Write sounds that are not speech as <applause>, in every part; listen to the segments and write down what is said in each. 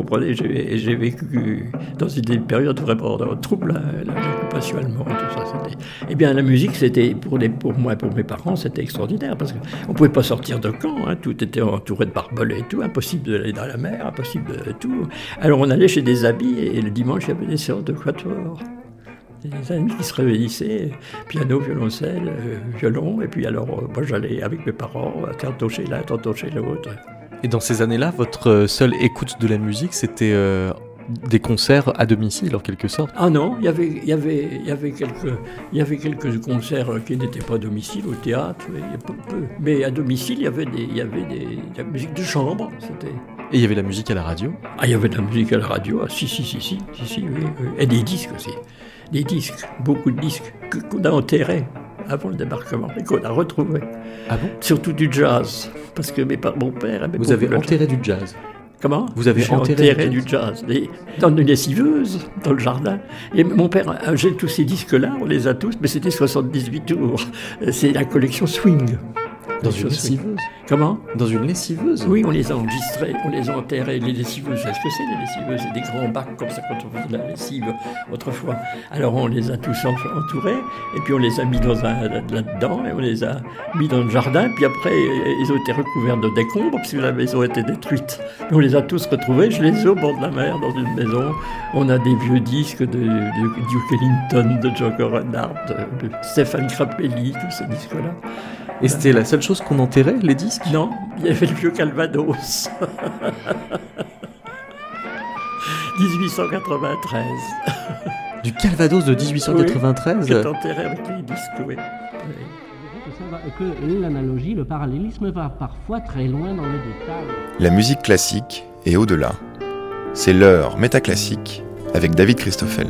comprenez, j'ai vécu dans une période vraiment trouble, l'occupation allemande, tout ça. Eh bien, la musique, c'était pour, pour moi, pour mes parents, c'était extraordinaire parce qu'on ne pouvait pas sortir de camp, hein, tout était entouré de barbelés et tout, impossible d'aller dans la mer, impossible de tout. Alors on allait chez des habits et le dimanche, il y avait des séances de quatuor des amis qui se réunissaient, piano, violoncelle, euh, violon, et puis alors euh, moi j'allais avec mes parents, tantôt chez l'un, tantôt chez l'autre. Et dans ces années-là, votre seule écoute de la musique, c'était euh, des concerts à domicile, en quelque sorte? Ah non, il y avait, y avait, y avait, quelques, y avait quelques concerts qui n'étaient pas à domicile, au théâtre, mais, à domicile, il y avait, des, y avait des, de la musique de chambre. C'était... Et il y avait de la musique à la radio? Ah, il y avait de la musique à la radio, ah, si, si, si, si, si, si oui, et des disques aussi. Des disques, beaucoup de disques qu'on a enterrés avant le débarquement et qu'on a retrouvés. Ah bon? Surtout du jazz, parce que mes, mon père avait Vous avez enterré du jazz? Comment? Vous avez enterré, du jazz, dans une lessiveuse, dans le jardin. Et mon père, j'ai tous ces disques-là, on les a tous, mais c'était 78 tours. C'est la collection Swing. Dans une lessiveuse Comment? Dans une lessiveuse Oui, on les a enregistrés, on les a enterrés. Les lessiveuses, c'est ce que c'est les lessiveuses? C'est des grands bacs comme ça quand on faisait la lessive autrefois. Alors on les a tous entourés et puis on les a mis là-dedans et on les a mis dans le jardin. Puis après, ils ont été recouverts de décombres parce que la maison était détruite. on les a tous retrouvés. Je les ai au bord de la mer dans une maison. On a des vieux disques de, Duke Ellington, de Joe Renard, de, de Stéphane Grappelli, tous ces disques-là. Et c'était la seule chose qu'on enterrait, les disques? Non, il y avait le vieux Calvados. <laughs> 1893. Du Calvados de 1893 oui, enterré avec les disques, oui. Que l'analogie, le parallélisme va parfois très loin dans les détails. La musique classique est au-delà. C'est l'heure métaclassique avec David Christoffel.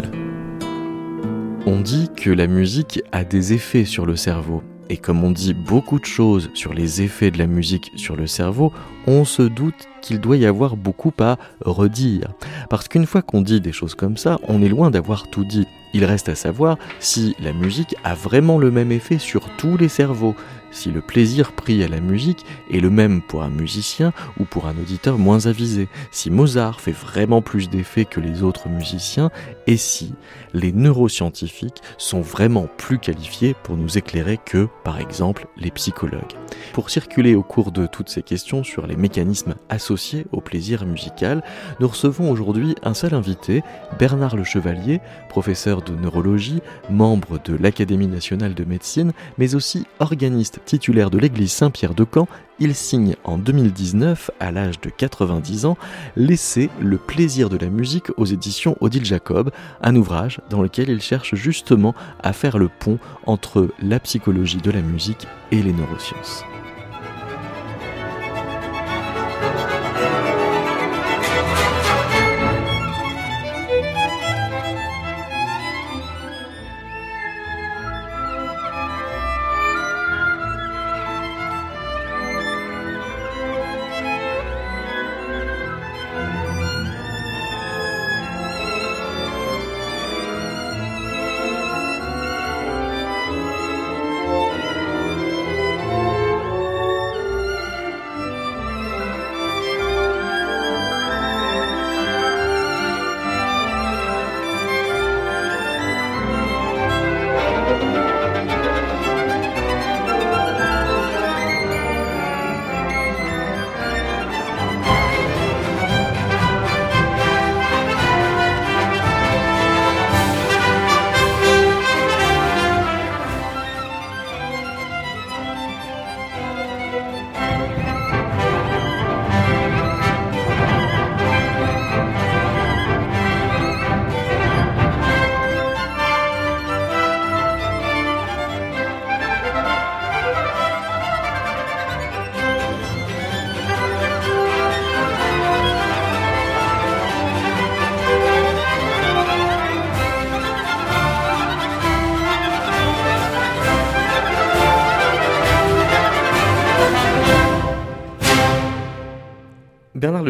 On dit que la musique a des effets sur le cerveau. Et comme on dit beaucoup de choses sur les effets de la musique sur le cerveau, on se doute qu'il doit y avoir beaucoup à redire. Parce qu'une fois qu'on dit des choses comme ça, on est loin d'avoir tout dit. Il reste à savoir si la musique a vraiment le même effet sur tous les cerveaux, si le plaisir pris à la musique est le même pour un musicien ou pour un auditeur moins avisé, si Mozart fait vraiment plus d'effet que les autres musiciens, et si les neuroscientifiques sont vraiment plus qualifiés pour nous éclairer que, par exemple, les psychologues. Pour circuler au cours de toutes ces questions sur les mécanismes associés au plaisir musical, nous recevons aujourd'hui un seul invité, Bernard Le Chevalier, professeur de neurologie, membre de l'Académie nationale de médecine, mais aussi organiste titulaire de l'église Saint-Pierre de Caen, il signe en 2019, à l'âge de 90 ans, l'essai Le plaisir de la musique aux éditions Odile Jacob, un ouvrage dans lequel il cherche justement à faire le pont entre la psychologie de la musique et les neurosciences.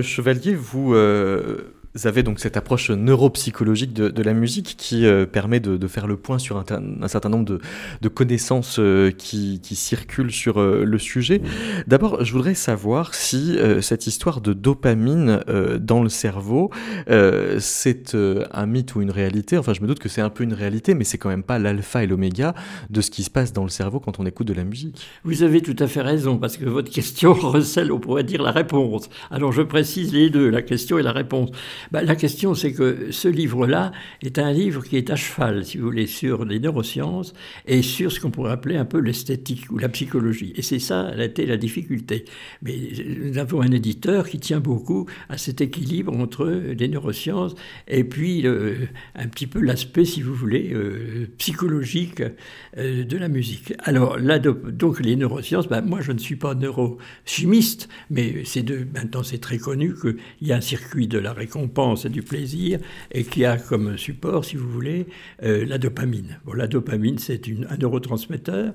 Le Chevalier, vous, euh, avez donc cette approche neuropsychologique de, la musique qui euh, permet de, faire le point sur un, certain nombre de, connaissances euh, qui, circulent sur euh, le sujet. D'abord, je voudrais savoir si cette histoire de dopamine dans le cerveau, c'est un mythe ou une réalité? Enfin, je me doute que c'est un peu une réalité, mais c'est quand même pas l'alpha et l'oméga de ce qui se passe dans le cerveau quand on écoute de la musique. Vous avez tout à fait raison, parce que votre question <laughs> recèle, on pourrait dire, la réponse. Alors, je précise les deux, la question et la réponse. Bah, la question, c'est que ce livre-là est un livre qui est à cheval, si vous voulez, sur les neurosciences et sur ce qu'on pourrait appeler un peu l'esthétique ou la psychologie. Et c'est ça, a été la difficulté. Mais nous avons un éditeur qui tient beaucoup à cet équilibre entre les neurosciences et puis un petit peu l'aspect, si vous voulez, euh, psychologique euh, de la musique. Alors donc les neurosciences, ben, moi je ne suis pas neurochimiste, mais c'est de, maintenant c'est très connu qu'il y a un circuit de la récompense et du plaisir, et qui a comme support, si vous voulez, euh, la dopamine. Bon, la dopamine, c'est un neurotransmetteur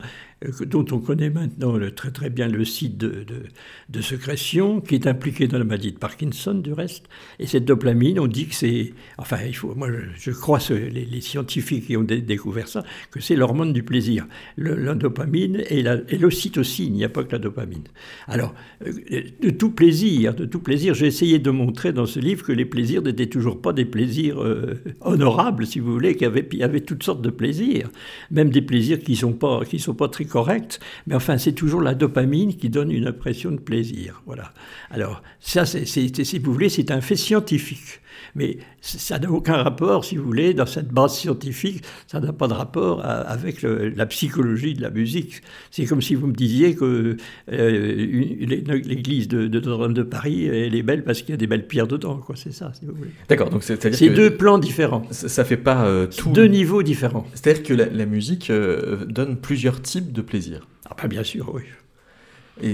dont on connaît maintenant très très bien le site de, sécrétion, qui est impliqué dans la maladie de Parkinson, du reste. Et cette dopamine, on dit que c'est... Enfin, moi, je, crois, les, scientifiques qui ont découvert ça, que c'est l'hormone du plaisir. la dopamine et l'ocytocine, il n'y a pas que la dopamine. Alors, euh, de tout plaisir, de tout plaisir, j'ai essayé de montrer dans ce livre que les plaisirs n'étaient toujours pas des plaisirs euh, honorables, si vous voulez, qu'il y avait toutes sortes de plaisirs, même des plaisirs qui ne sont, pas, qui sont pas très corrects, mais enfin, c'est toujours la dopamine qui donne une impression de plaisir. Voilà. Alors, ça, si vous voulez, c'est un fait scientifique. Mais ça n'a aucun rapport, si vous voulez, dans cette base scientifique, ça n'a pas de rapport avec la psychologie de la musique. C'est comme si vous me disiez que euh, l'église de, Notre-Dame de Paris, elle est belle parce qu'il y a des belles pierres dedans, quoi. C'est ça, si vous voulez. D'accord, donc c'est-à-dire C'est deux plans différents. Ça, fait pas euh, tout. Deux niveaux différents. C'est-à-dire que la, musique euh, donne plusieurs types de plaisir. Ah, ben bien sûr, oui.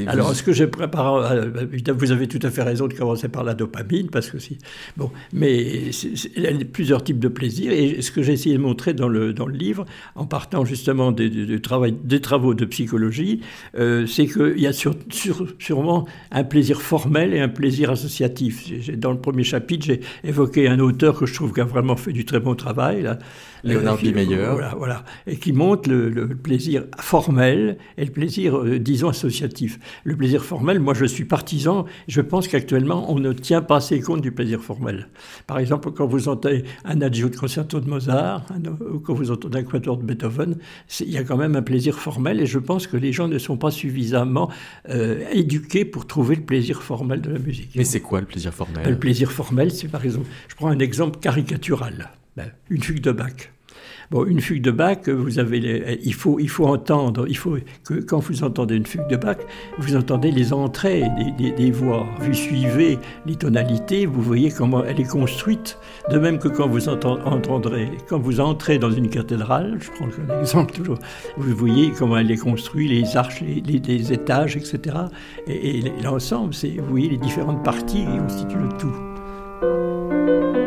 Alors, ce que j'ai préparé, euh, vous avez tout à fait raison de commencer par la dopamine, parce que si. Bon, mais il y a plusieurs types de plaisir, et ce que j'ai essayé de montrer dans le, dans le livre, en partant justement des, des, travail, des travaux de psychologie, euh, c'est qu'il y a sur, sûrement un plaisir formel et un plaisir associatif. Dans le premier chapitre, j'ai évoqué un auteur que je trouve qui a vraiment fait du très bon travail, là, Léonard Bimeyer. Voilà, voilà, et qui montre le, plaisir formel et le plaisir, euh, disons, associatif. Le plaisir formel, moi je suis partisan, je pense qu'actuellement on ne tient pas assez compte du plaisir formel. Par exemple, quand vous entendez un adagio de concerto de Mozart, ou quand vous entendez un quatuor de Beethoven, il y a quand même un plaisir formel et je pense que les gens ne sont pas suffisamment euh, éduqués pour trouver le plaisir formel de la musique. Mais c'est quoi le plaisir formel? Le plaisir formel, c'est par exemple, je prends un exemple caricatural. Ben, une fugue de Bach. Bon, une fugue de Bach, vous avez il, faut, il faut entendre, il faut que quand vous entendez une fugue de Bach, vous entendez les entrées des, voix. Vous suivez les tonalités, vous voyez comment elle est construite. De même que quand vous entendrez, quand vous entrez dans une cathédrale, je prends un exemple toujours, vous voyez comment elle est construite, les arches, les, étages, etc. Et, l'ensemble, c'est, vous voyez les différentes parties qui constituent le tout.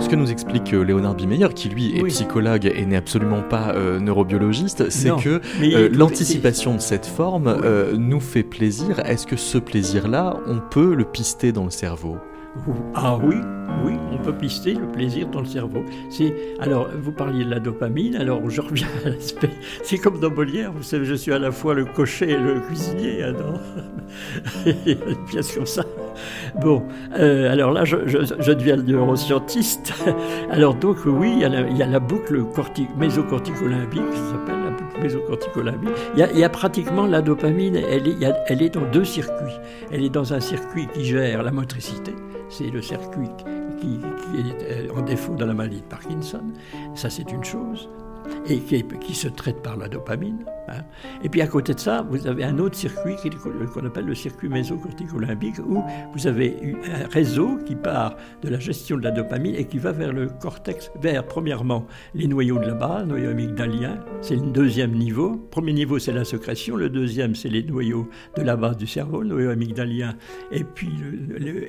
Alors, ce que nous explique euh, Léonard Bimeyer, qui lui est psychologue et n'est absolument pas euh, neurobiologiste, c'est que euh, l'anticipation de cette forme nous fait plaisir. Est-ce que ce plaisir-là, on peut le pister dans le cerveau? Ah oui, oui, on peut pister le plaisir dans le cerveau. C'est alors vous parliez de la dopamine. Alors je reviens à l'aspect. C'est comme dans Molière. Vous savez, je suis à la fois le cocher et le cuisinier. Hein, une pièce comme ça. Bon, euh, alors là, je, deviens neuroscientiste. <laughs> Alors donc oui, il y a la, il y a la boucle ça s'appelle la boucle mésocorticolimbique. Il y, a, il y a pratiquement la dopamine. Elle est, elle est dans deux circuits. Elle est dans un circuit qui gère la motricité c'est le circuit qui, est en défaut dans la maladie de Parkinson. Ça, c'est une chose et qui, se traite par la dopamine. Hein. Et puis à côté de ça, vous avez un autre circuit qu'on appelle le circuit mésocorticolimbique, où vous avez un réseau qui part de la gestion de la dopamine et qui va vers le cortex, vers premièrement les noyaux de la base, noyaux amygdaliens, c'est le deuxième niveau. Premier niveau, c'est la sécrétion, le deuxième, c'est les noyaux de la base du cerveau, le noyau amygdalien, et puis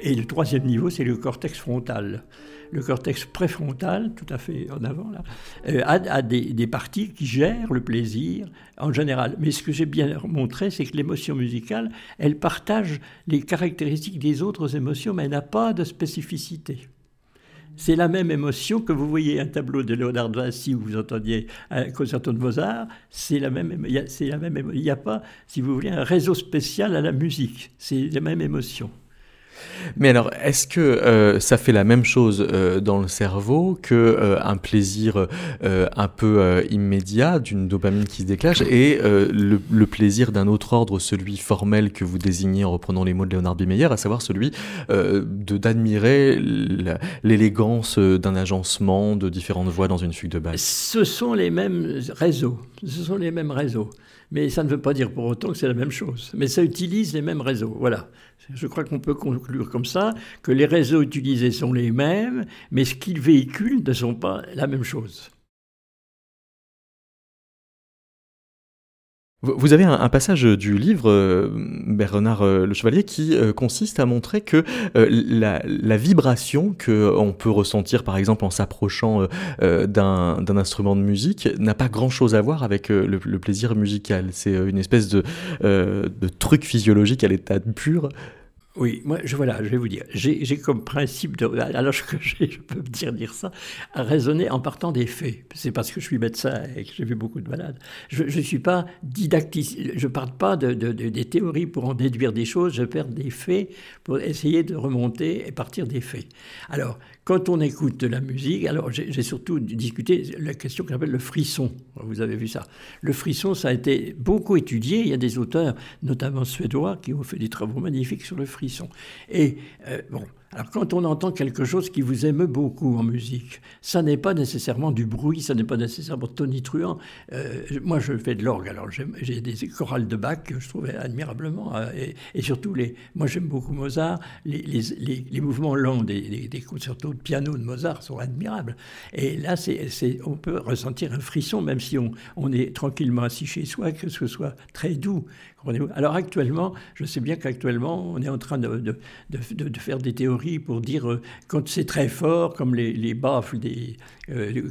et le troisième niveau, c'est le cortex frontal le cortex préfrontal, tout à fait en avant, euh, a, des, parties qui gèrent le plaisir en général. Mais ce que j'ai bien montré, c'est que l'émotion musicale, elle partage les caractéristiques des autres émotions, mais elle n'a pas de spécificité. C'est la même émotion que vous voyez un tableau de Léonard de Vinci où vous entendiez un concerto de Mozart, c'est la même, c'est il n'y a pas, si vous voulez, un réseau spécial à la musique, c'est la même émotion. Mais alors, est-ce que euh, ça fait la même chose euh, dans le cerveau que euh, un plaisir un peu immédiat d'une dopamine qui se déclenche et le, plaisir d'un autre ordre, celui formel que vous désignez en reprenant les mots de Léonard Bimeyer, à savoir celui d'admirer l'élégance d'un agencement de différentes voix dans une fugue de basse? Ce sont les mêmes réseaux. Ce sont les mêmes réseaux. Mais ça ne veut pas dire pour autant que c'est la même chose. Mais ça utilise les mêmes réseaux. Voilà. Je crois qu'on peut conclure comme ça que les réseaux utilisés sont les mêmes, mais ce qu'ils véhiculent ne sont pas la même chose. Vous avez un, passage du livre, euh, Bernard euh, Le Chevalier, qui euh, consiste à montrer que la, vibration qu'on peut ressentir, par exemple, en s'approchant d'un instrument de musique, n'a pas grand-chose à voir avec le, plaisir musical. C'est une espèce de truc physiologique à l'état pur oui, moi, je, voilà, je vais vous dire. J'ai comme principe, de, alors que <laughs> je peux me dire, dire ça, à raisonner en partant des faits. C'est parce que je suis médecin et que j'ai vu beaucoup de malades. Je ne suis pas didactique, je ne parle pas de, des théories pour en déduire des choses, je perds des faits pour essayer de remonter et partir des faits. Alors, quand on écoute de la musique, alors j'ai surtout discuté la question qu'on appelle le frisson. Vous avez vu ça. Le frisson, ça a été beaucoup étudié. Il y a des auteurs, notamment suédois, qui ont fait des travaux magnifiques sur le frisson. Et euh, bon, alors quand on entend quelque chose qui vous émeut beaucoup en musique, ça n'est pas nécessairement du bruit, ça n'est pas nécessairement tonitruant. Euh, moi je fais de l'orgue, alors j'ai des chorales de Bach que je trouvais admirablement, euh, et, surtout, les, moi j'aime beaucoup Mozart, les, mouvements lents des, des, concertos de piano de Mozart sont admirables. Et là, c'est on peut ressentir un frisson, même si on, on est tranquillement assis chez soi, que ce soit très doux. Alors actuellement, je sais bien qu'actuellement, on est en train de, de, de, faire des théories pour dire euh, quand c'est très fort, comme les, les baffles des, euh,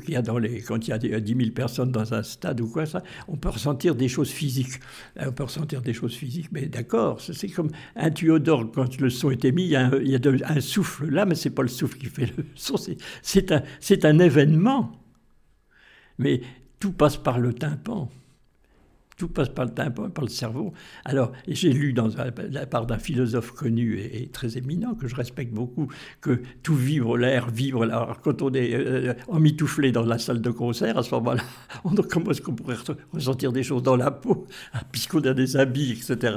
quand il y a 10 000 personnes dans un stade ou quoi, ça, on peut ressentir des choses physiques. Euh, on peut ressentir des choses physiques, mais d'accord, c'est comme un tuyau d'orgue, quand le son est émis, il y a un, il y a un souffle là, mais c'est pas le souffle qui fait le <laughs> son, c'est un, un événement. Mais tout passe par le tympan tout passe par le tympan, par le cerveau. Alors, j'ai lu dans la part d'un philosophe connu et, très éminent, que je respecte beaucoup, que tout vibre, l'air vibre. Alors, quand on est euh, emmitouflé dans la salle de concert, à ce moment-là, <laughs> comment est-ce qu'on pourrait ressentir des choses dans la peau, <laughs> puisqu'on a des habits, etc.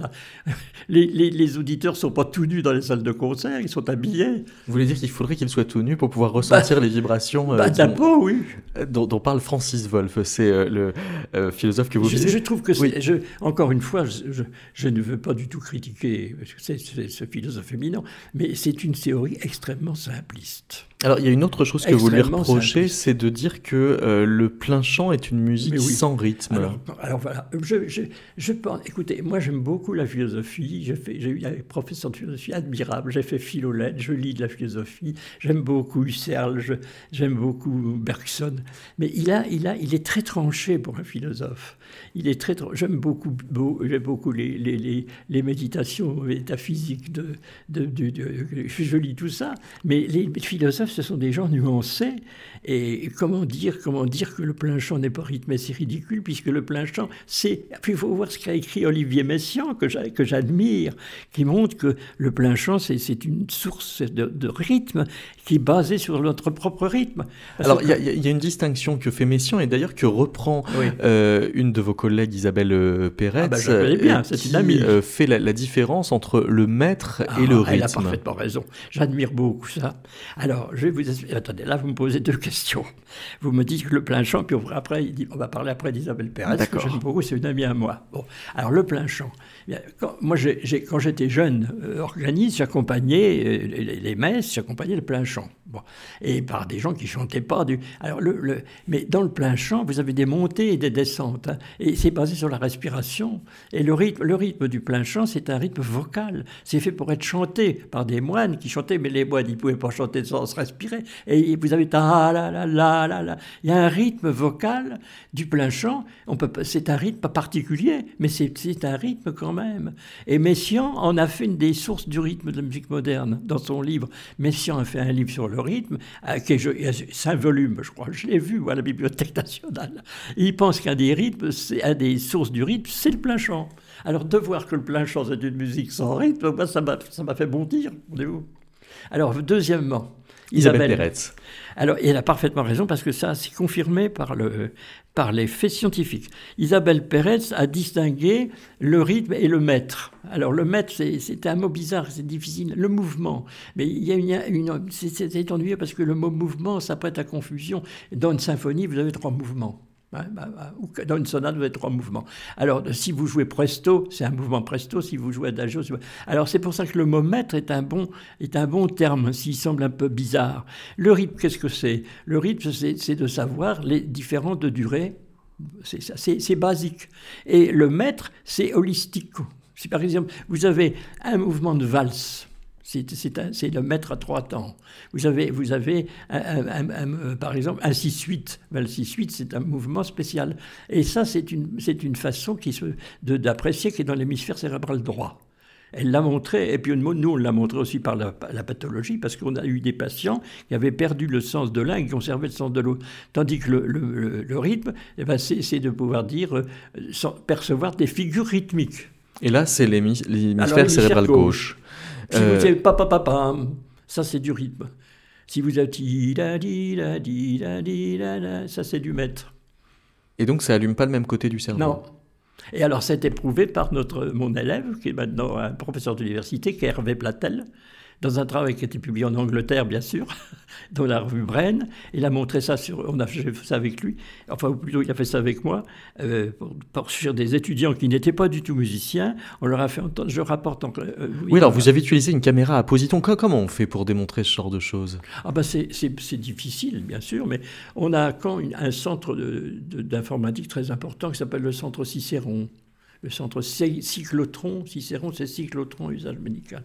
Les, les, auditeurs ne sont pas tout nus dans les salles de concert, ils sont habillés. Vous voulez dire qu'il faudrait qu'ils soient tout nus pour pouvoir ressentir bah, les vibrations euh, bah, de la peau, oui. Dont, parle Francis Wolff, c'est euh, le philosophe que vous je, je trouve que que je, encore une fois, je, je, ne veux pas du tout critiquer ce philosophe éminent, mais c'est une théorie extrêmement simpliste. Alors, il y a une autre chose que vous lui reprochez, c'est de dire que euh, le plein chant est une musique sans rythme. Alors, voilà, je, je, je, pense, écoutez, moi j'aime beaucoup la philosophie, j'ai eu un professeur de philosophie admirable, j'ai fait philolette, je lis de la philosophie, j'aime beaucoup Husserl, j'aime beaucoup Bergson, mais il, a, il, a, il est très tranché pour un philosophe. Il est très, j'aime beaucoup, j'aime beaucoup les, les, les, les, méditations métaphysiques de, de, de, je lis tout ça, mais les philosophes ce sont des gens nuancés. Et comment dire, comment dire que le plein chant n'est pas rythmé, c'est ridicule, puisque le plein chant, c'est. Puis il faut voir ce qu'a écrit Olivier Messiaen, que j'admire, qui montre que le plein chant, c'est une source de, rythme qui est basée sur notre propre rythme. Alors, il y, a une distinction que fait Messiaen, et d'ailleurs que reprend euh, une de vos collègues, Isabelle euh, Pérez, ah bah, bien, qui. Euh, fait la, différence entre le maître et le rythme. Ah, elle a parfaitement raison. J'admire beaucoup ça. Alors, je vais vous expliquer. Attendez, là, vous me posez deux <laughs> questions. Vous me dites que le plein chant, puis on, après, on va parler après d'Isabelle Pérez, que j'aime beaucoup, c'est une amie à moi. Bon, alors le plein chant. Quand, moi, quand j'étais jeune euh, organiste, j'accompagnais euh, les, messes, j'accompagnais le plein chant. Et par des gens qui chantaient pas. Alors, mais dans le plein chant, vous avez des montées et des descentes, hein, et c'est basé sur la respiration. Et le rythme, du plein chant, c'est un rythme vocal. C'est fait pour être chanté par des moines qui chantaient, mais les moines, ils pouvaient pas chanter sans se respirer. Et vous avez ta la la la la la. Il y a un rythme vocal du plein chant. On peut, c'est un rythme particulier, mais c'est, c'est un rythme quand même. Et Messiaen en a fait une des sources du rythme de la musique moderne dans son livre. Messiaen a fait un livre sur le rythme, euh, qui est cinq je crois. Je l'ai vu à la Bibliothèque nationale. il pense qu'un des rythmes, un des sources du rythme, c'est le plein chant. Alors de voir que le plein chant c'est une musique sans rythme, m'a, ça m'a fait bondir. Alors deuxièmement, Isabelle, Isabelle alors, elle a parfaitement raison parce que ça, c'est confirmé par, le, par les faits scientifiques. Isabelle Pérez a distingué le rythme et le maître. Alors, le maître, c'est un mot bizarre, c'est difficile. Le mouvement. Mais il y a une. c'est ennuyeux parce que le mot mouvement, ça prête à confusion. Dans une symphonie, vous avez trois mouvements. Bah, bah, dans une sonate, vous avez trois mouvements. Alors, si vous jouez presto, c'est un mouvement presto. Si vous jouez adagio, alors c'est pour ça que le mot maître est un bon, est un bon terme, s'il semble un peu bizarre. Le rythme, qu'est-ce que c'est? Le rythme, c'est de savoir les différentes durées. C'est basique. Et le maître, c'est holistique. Si par exemple, vous avez un mouvement de valse, c'est le maître à trois temps. Vous avez, vous avez euh, par exemple, un 6-8. Le 6-8, c'est un mouvement spécial. Et ça, c'est une, une façon d'apprécier qui est dans l'hémisphère cérébral droit. Elle l'a montré, et puis nous, on l'a montré aussi par la, pathologie, parce qu'on a eu des patients qui avaient perdu le sens de l'un et qui conservaient le sens de l'autre. Tandis que le, rythme, eh ben, c'est de pouvoir dire, euh, percevoir des figures rythmiques. Et là, c'est l'hémisphère cérébral gauche. Si vous euh, êtes papa papa, ça c'est du rythme. Si vous êtes ça c'est du maître. Et donc ça allume pas le même côté du cerveau. Non. Et alors c'est éprouvé par notre mon élève qui est maintenant un professeur d'université, qui est Hervé Platel, dans un travail qui a été publié en Angleterre, bien sûr, <laughs> dans la revue Bren. Il a montré ça sur. On a fait ça avec lui, enfin, ou plutôt, il a fait ça avec moi, euh, pour, sur des étudiants qui n'étaient pas du tout musiciens. On leur a fait entendre. Je rapporte. En, euh, oui, alors vous avez utilisé une caméra à positon. Comment on fait pour démontrer ce genre de choses? Ah, ben c'est difficile, bien sûr, mais on a quand un centre d'informatique très important qui s'appelle le centre Cicéron le centre cyclotron, Cicéron, c'est cyclotron usage médical.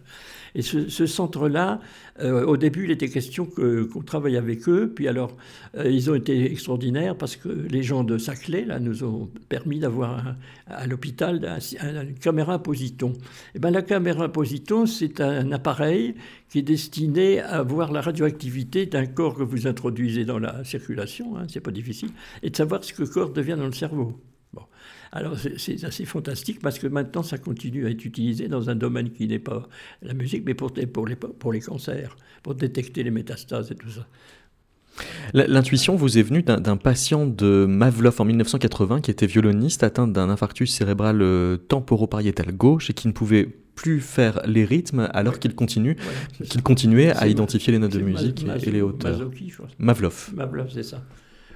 Et ce, centre-là, euh, au début, il était question qu'on travaille avec eux, puis alors, euh, ils ont été extraordinaires parce que les gens de Saclay, là, nous ont permis d'avoir à l'hôpital une caméra positon. Et eh ben, la caméra positon, c'est un appareil qui est destiné à voir la radioactivité d'un corps que vous introduisez dans la circulation, hein, c'est pas difficile, et de savoir ce que le corps devient dans le cerveau. Alors c'est assez fantastique parce que maintenant ça continue à être utilisé dans un domaine qui n'est pas la musique, mais pour, pour, les, pour les cancers, pour détecter les métastases et tout ça. L'intuition vous est venue d'un patient de Mavlov en 1980 qui était violoniste atteint d'un infarctus cérébral euh, temporopariétal gauche et qui ne pouvait plus faire les rythmes alors qu'il continue, qu'il continuait à identifier les notes de musique et les hauteurs. Mavlov. Mavlov, c'est ça.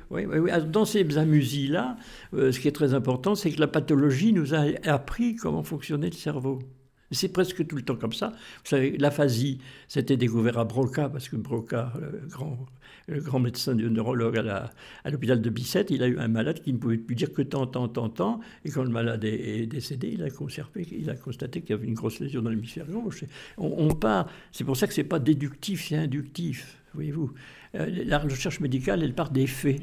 Oui, oui, oui. Dans ces amusies-là, euh, ce qui est très important, c'est que la pathologie nous a appris comment fonctionnait le cerveau. C'est presque tout le temps comme ça. Vous savez, l'aphasie, c'était découvert à Broca, parce que Broca, le grand, médecin du neurologue à l'hôpital de Bicêtre, il a eu un malade qui ne pouvait plus dire que tant, tant, tant, tant. Et quand le malade est, décédé, il a, conservé, il a constaté qu'il y avait une grosse lésion dans l'hémisphère gauche. On, part, c'est pour ça que c'est pas déductif, c'est inductif. Voyez-vous, la recherche médicale, elle part des faits.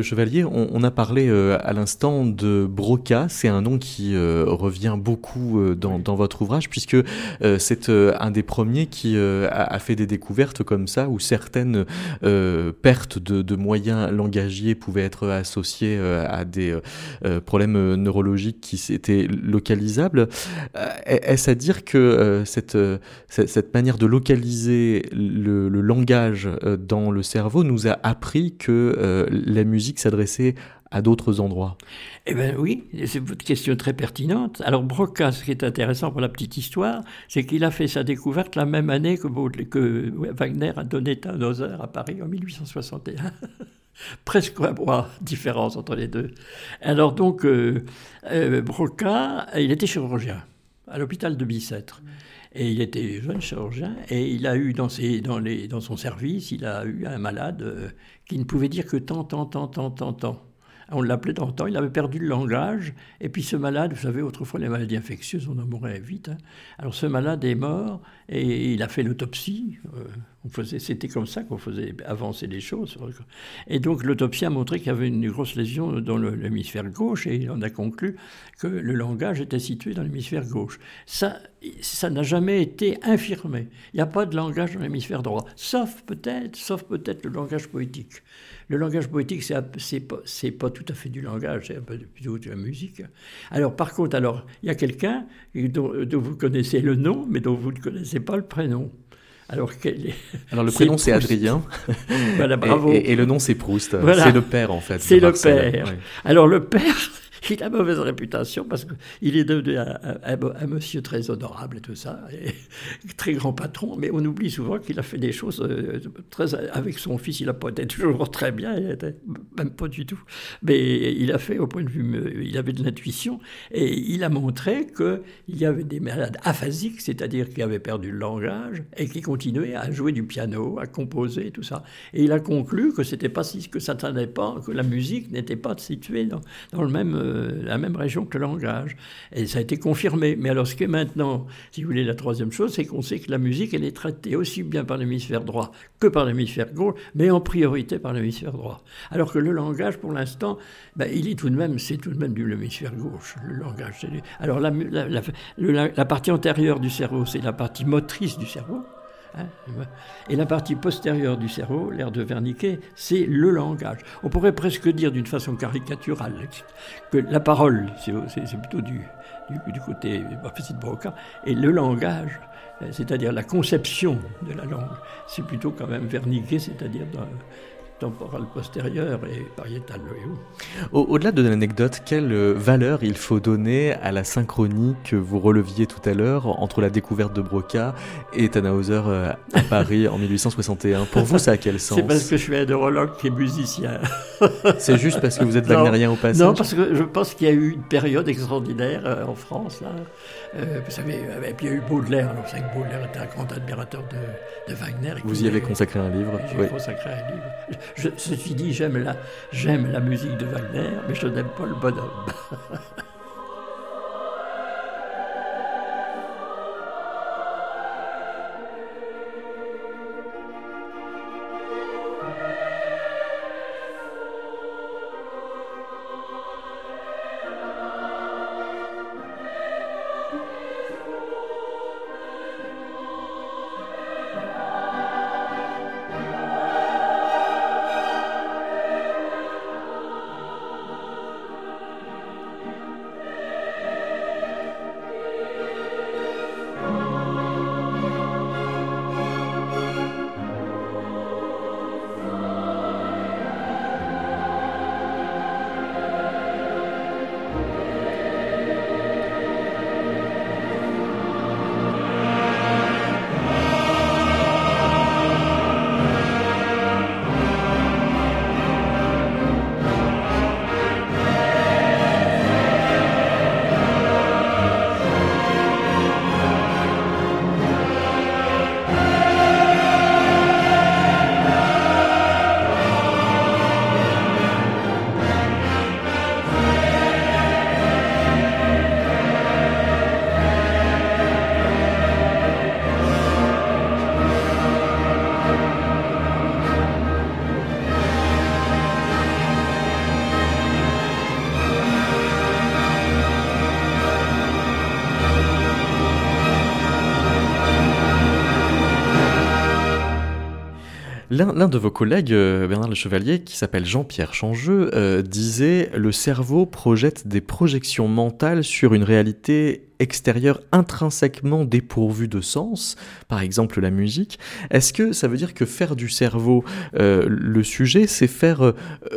Le, Chevalier, on, a parlé euh, à l'instant de Broca, c'est un nom qui euh, revient beaucoup euh, dans, votre ouvrage, puisque c'est un des premiers qui a, fait des découvertes comme ça, où certaines pertes de, moyens langagiers pouvaient être associées à des problèmes neurologiques qui étaient localisables. Est-ce à dire que cette, cette, manière de localiser le, le, langage dans le cerveau nous a appris que la musique s'adressait à d'autres endroits Eh bien oui, c'est une question très pertinente. Alors Broca, ce qui est intéressant pour la petite histoire, c'est qu'il a fait sa découverte la même année que, Wagner a donné Tannhauser à Paris en 1861. <laughs> Presque un mois différence entre les deux. Alors donc, euh, euh, Broca, il était chirurgien à l'hôpital de Bicêtre. Et il était jeune chirurgien et il a eu dans, ses, dans, les, dans son service, il a eu un malade euh, qui ne pouvait dire que tant, tant, tant, tant, tant, tant. On l'appelait tant, tant, il avait perdu le langage. Et puis ce malade, vous savez, autrefois les maladies infectieuses, on en mourait vite. Hein. Alors ce malade est mort et il a fait l'autopsie. Euh, c'était comme ça qu'on faisait avancer les choses. Et donc l'autopsie a montré qu'il y avait une grosse lésion dans l'hémisphère gauche et on a conclu que le langage était situé dans l'hémisphère gauche. Ça, ça n'a jamais été infirmé. Il n'y a pas de langage dans l'hémisphère droit, sauf peut-être, sauf peut-être le langage poétique. Le langage poétique, c'est pas, pas tout à fait du langage, c'est un peu plutôt de la musique. Alors par contre, alors il y a quelqu'un dont, dont vous connaissez le nom, mais dont vous ne connaissez pas le prénom. Alors, Alors le <laughs> prénom c'est Adrien. voilà, bravo. Et, le nom c'est Proust. C'est le père en fait. C'est le père. Alors le père, <laughs> il a mauvaise réputation parce qu'il est devenu un, monsieur très honorable et tout ça, et <laughs> très grand patron, mais on oublie souvent qu'il a fait des choses euh, très. Avec son fils, il n'a pas été toujours très bien, il était même pas du tout. Mais il a fait, au point de vue. Euh, il avait de l'intuition, et il a montré qu'il y avait des malades aphasiques, c'est-à-dire qui avaient perdu le langage, et qui continuaient à jouer du piano, à composer, tout ça. Et il a conclu que c'était pas si, que ça tenait pas, que la musique n'était pas située dans, dans le même euh, la même région que le langage. Et ça a été confirmé. Mais alors ce qui est maintenant, si vous voulez, la troisième chose, c'est qu'on sait que la musique, elle est traitée aussi bien par l'hémisphère droit que par l'hémisphère gauche, mais en priorité par l'hémisphère droit. Alors que le langage, pour l'instant, ben, il est tout de même, c'est tout de même du l'hémisphère gauche, le langage. Alors la, la partie antérieure du cerveau, c'est la partie motrice du cerveau. Et la partie postérieure du cerveau, l'air de Wernicke, c'est le langage. On pourrait presque dire d'une façon caricaturale que la parole, c'est plutôt du, du, côté de Broca, et le langage, c'est-à-dire la conception de la langue, c'est plutôt quand même Wernicke, c'est-à-dire temporale postérieure et pariétale. Au-delà de l'anecdote, quelle euh, valeur il faut donner à la synchronie que vous releviez tout à l'heure entre la découverte de Broca et Tannhauser euh, à Paris en 1861 Pour vous, ça a quel sens <laughs> C'est parce que je suis un neurologue qui est musicien. <laughs> C'est juste parce que vous êtes wagnérien au passage? Non, parce que je pense qu'il y a eu une période extraordinaire euh, en France. Là. vous savez, et puis il y a eu Baudelaire. Alors, c'est que Baudelaire était un grand admirateur de, de Wagner. Vous y avez consacré un livre J'ai consacré un livre. Je, ceci dit, j'aime la, j'aime la musique de Wagner, mais je n'aime pas le bonhomme. <laughs> L'un de vos collègues, euh, Bernard Le Chevalier, qui s'appelle Jean-Pierre Changeux, euh, disait Le cerveau projette des projections mentales sur une réalité extérieure intrinsèquement dépourvue de sens, par exemple la musique. Est-ce que ça veut dire que faire du cerveau euh, le sujet, c'est faire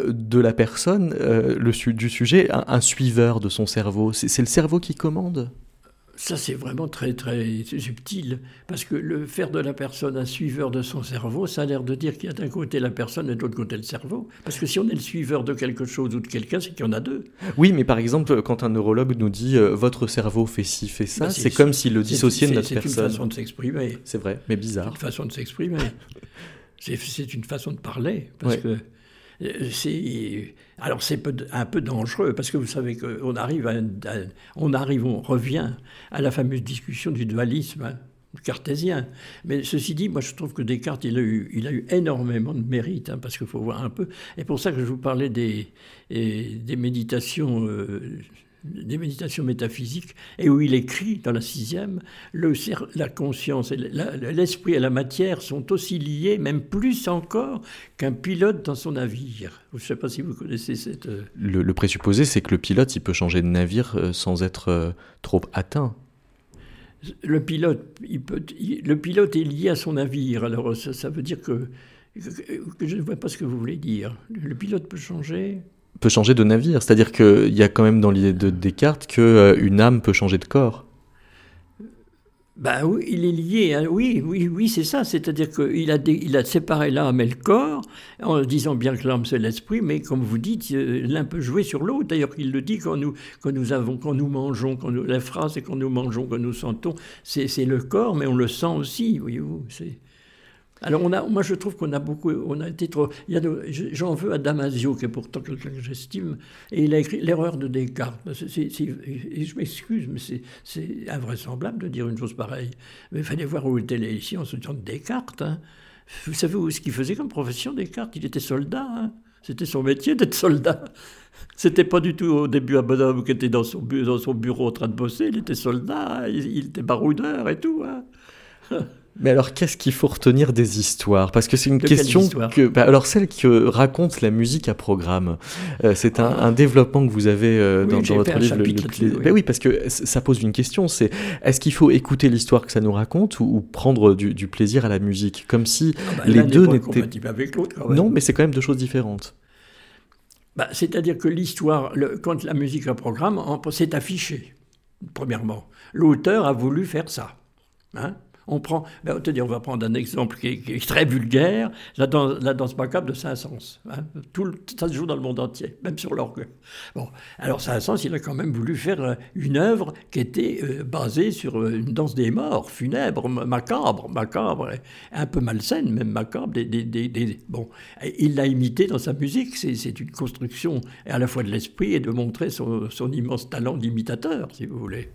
de la personne, le, du sujet, un suiveur de son cerveau? C'est le cerveau qui commande? Ça, c'est vraiment très, très subtil, parce que le faire de la personne un suiveur de son cerveau, ça a l'air de dire qu'il y a d'un côté la personne et de l'autre côté le cerveau. Parce que si on est le suiveur de quelque chose ou de quelqu'un, c'est qu'il y en a deux. Oui, mais par exemple, quand un neurologue nous dit euh, votre cerveau fait ci, fait ça, bah, c'est comme s'il le dissociait de notre personne. C'est une façon de s'exprimer. C'est vrai, mais bizarre. C'est une façon de s'exprimer. <laughs> c'est une façon de parler, parce que alors c'est un peu dangereux parce que vous savez qu'on arrive, on arrive, on revient à la fameuse discussion du dualisme hein, cartésien. Mais ceci dit, moi je trouve que Descartes, il a eu, il a eu énormément de mérite, hein, parce qu'il faut voir un peu. Et pour ça que je vous parlais des, des méditations euh, des méditations métaphysiques, et où il écrit dans la sixième, le, la conscience, l'esprit et la matière sont aussi liés, même plus encore qu'un pilote dans son navire. Je ne sais pas si vous connaissez cette... Euh, le, présupposé, c'est que le pilote, il peut changer de navire euh, sans être euh, trop atteint. Le pilote, il peut, le pilote est lié à son navire, alors ça, veut dire que, que je ne vois pas ce que vous voulez dire. Le pilote peut changer peut changer de navire. C'est-à-dire qu'il y a quand même dans l'idée de Descartes qu'une euh, âme peut changer de corps. Ben oui, il est lié. Hein. Oui, oui, oui, c'est ça. C'est-à-dire qu'il a, il a séparé l'âme et le corps, en disant bien que l'âme c'est l'esprit, mais comme vous dites, euh, l'un peut jouer sur l'autre. D'ailleurs, il le dit quand nous, quand nous avons, quand nous mangeons, quand nous, la phrase c'est quand nous mangeons, quand nous sentons, c'est le corps, mais on le sent aussi, voyez-vous. Alors on a, moi je trouve qu'on a beaucoup, on a été trop. J'en veux à Damasio qui est pourtant quelqu'un que j'estime, et il a écrit l'erreur de Descartes. et je m'excuse, mais c'est invraisemblable de dire une chose pareille. Mais il fallait voir où était ici en se disant Descartes. Hein. Vous savez où ce qu'il faisait comme profession Descartes? Il était soldat. Hein. C'était son métier d'être soldat. C'était pas du tout au début un bonhomme qui était dans son, dans son bureau en train de bosser. Il était soldat, il, était baroudeur et tout. <laughs> Mais alors, qu'est-ce qu'il faut retenir des histoires? Parce que c'est une De question que. bah, alors, celle que raconte la musique à programme. Euh, c'est un, un développement que vous avez euh, Oui, dans, votre livre. le- le oui. Ben oui, parce que ça pose une question c'est est-ce qu'il faut écouter l'histoire que ça nous raconte ou, ou prendre du, du plaisir à la musique? Comme si Ah bah, les deux pas n'étaient. Non, mais c'est quand même deux choses différentes. Bah, C'est-à-dire que l'histoire, quand la musique à programme, c'est affiché, premièrement. L'auteur a voulu faire ça. Hein on prend, ben, on va prendre un exemple qui est, très vulgaire, la danse, macabre de Saint-Saëns. Hein Tout ça se joue dans le monde entier, même sur l'orgue. Bon, alors Saint-Saëns, il a quand même voulu faire euh, une œuvre qui était euh, basée sur euh, une danse des morts, funèbre, ma- macabre, macabre, un peu malsaine, même macabre. Bon, il l'a imité dans sa musique. C'est une construction à la fois de l'esprit et de montrer son immense talent d'imitateur, si vous voulez.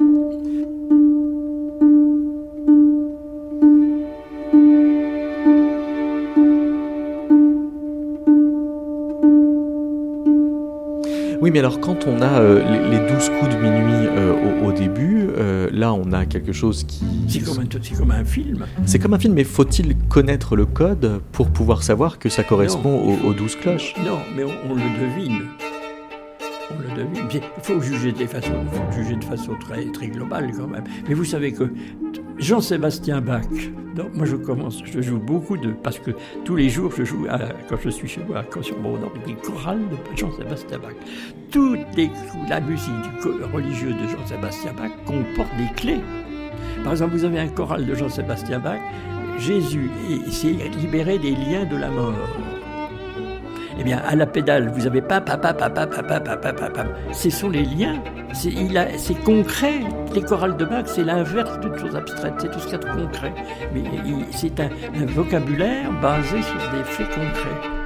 Oui, mais alors quand on a euh, les, les 12 coups de minuit euh, au, au début, euh, là on a quelque chose qui. C'est comme, un- c'est comme un film. C'est comme un film, mais faut-il connaître le code pour pouvoir savoir que ça correspond Non, aux, aux 12 cloches? Non, mais on, on le devine. On le devine. Il faut juger de façon, il faut juger de façon très, très globale quand même. Mais vous savez que Jean-Sébastien Bach, donc moi je commence, je joue beaucoup de, parce que tous les jours je joue, quand je suis chez moi, quand sur mon ordre, des chorales de Jean-Sébastien Bach. Toutes les, la musique du religieux de Jean-Sébastien Bach comporte des clés. Par exemple, vous avez un choral de Jean-Sébastien Bach, Jésus s'est libéré des liens de la mort. Eh bien, à la pédale, vous avez papa, papa, papa, papa, papa, papa. Ce sont les liens. C'est concret. Les chorales de Bach, c'est l'inverse d'une chose abstraite. C'est tout ce qu'il y a concret. Mais c'est un vocabulaire basé sur des faits concrets.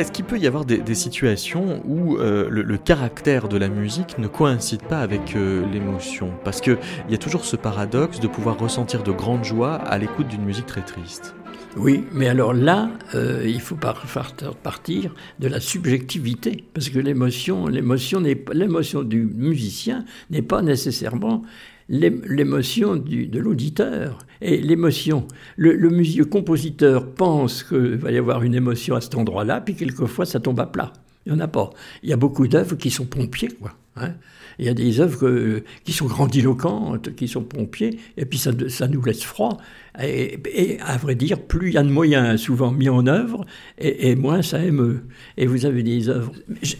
Est-ce qu'il peut y avoir des, situations où euh, le, caractère de la musique ne coïncide pas avec euh, l'émotion? Parce qu'il y a toujours ce paradoxe de pouvoir ressentir de grandes joies à l'écoute d'une musique très triste. Oui, mais alors là, euh, il faut par- par- partir de la subjectivité, parce que l'émotion, l'émotion l'émotion du musicien n'est pas nécessairement l'émotion de l'auditeur. Et l'émotion, le, le, le compositeur pense qu'il va y avoir une émotion à cet endroit-là, puis quelquefois ça tombe à plat. Il n'y en a pas. Il y a beaucoup d'œuvres qui sont pompiers, quoi. hein. Il y a des œuvres qui sont grandiloquentes, qui sont pompiers, et puis ça, ça nous laisse froid. Et, à vrai dire, plus il y a de moyens souvent mis en œuvre, et, et moins ça émeut. Et vous avez des œuvres.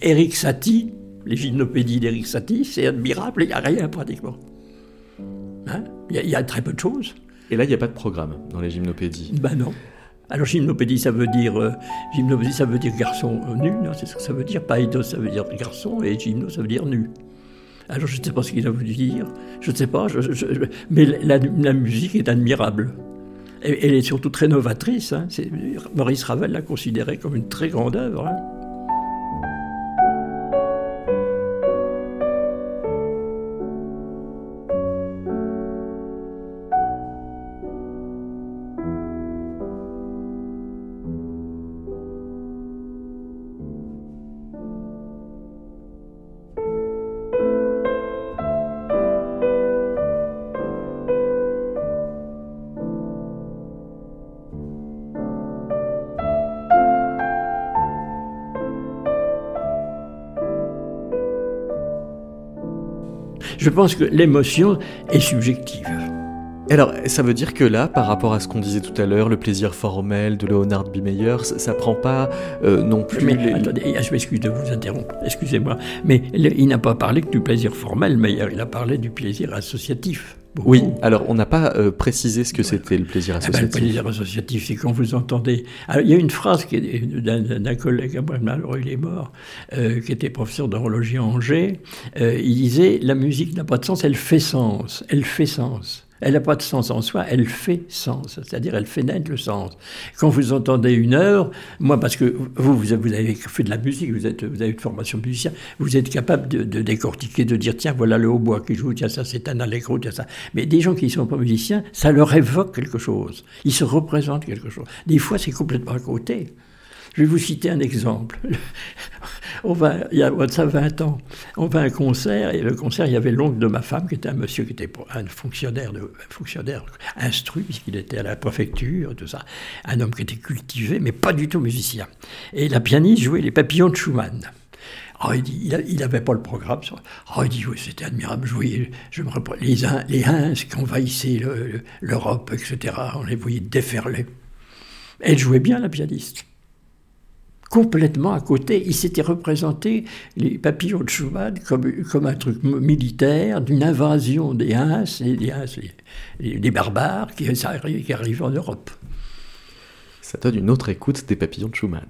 Eric Satie, les gymnopédies d'Eric Satie, c'est admirable, il n'y a rien pratiquement. Hein? Il, y a, il y a très peu de choses. Et là, il n'y a pas de programme dans les gymnopédies. Ben non. Alors gymnopédie, ça veut dire euh, gymnopédie, ça veut dire garçon nu, c'est ce que ça veut dire. Païdos, ça veut dire garçon, et gymno, ça veut dire nu. Alors je ne sais pas ce qu'il a voulu dire, je ne sais pas, je- je- je- mais la, la musique est admirable. Et elle est surtout très novatrice. hein. Maurice Ravel l'a considérée comme une très grande œuvre. hein. Je pense que l'émotion est subjective. Alors, ça veut dire que là, par rapport à ce qu'on disait tout à l'heure, le plaisir formel de Leonard Bimeyer, ça, ça prend pas euh, non plus. Mais les- attendez, je m'excuse de vous interrompre, excusez-moi, mais le- il n'a pas parlé que du plaisir formel, mais il a parlé du plaisir associatif. Oui, alors on n'a pas euh, précisé ce que c'était le plaisir Eh ben, associatif. le plaisir associatif, c'est quand vous entendez. Alors, il y a une phrase d'un collègue, à moi, alors il est mort, euh, qui était professeur d'horlogie à Angers. Euh, il disait La musique n'a pas de sens, elle fait sens. Elle fait sens. Elle n'a pas de sens en soi, elle fait sens, c'est-à-dire elle fait naître le sens. Quand vous entendez une heure, moi, parce que vous, vous avez, fait de la musique, vous, êtes, vous avez une formation de musicien, vous êtes capable de, de décortiquer, de dire tiens, voilà le hautbois qui joue, tiens, ça c'est un allegro, tiens, ça. Mais des gens qui ne sont pas musiciens, ça leur évoque quelque chose. Ils se représentent quelque chose. Des fois, c'est complètement à côté. Je vais vous citer un exemple. <laughs> On va, il y a ça 20 ans, on va à un concert, et le concert, il y avait l'oncle de ma femme, qui était un monsieur qui était un fonctionnaire, fonctionnaire instruit, puisqu'il était à la préfecture, tout ça. Un homme qui était cultivé, mais pas du tout musicien. Et la pianiste jouait les papillons de Schumann. Oh, il dit, n'avait pas le programme. Oh, il dit, oui, c'était admirable. Je, voyais, je me reprends, les, Huns, les Huns qui envahissaient l'Europe, etc., on les voyait déferler. Elle jouait bien, la pianiste complètement à côté. Il s'était représenté les papillons de Schumann comme, comme un truc militaire d'une invasion des Huns, et des, Huns, les barbares qui, qui arrivent en Europe. Ça donne une autre écoute des papillons de Schumann.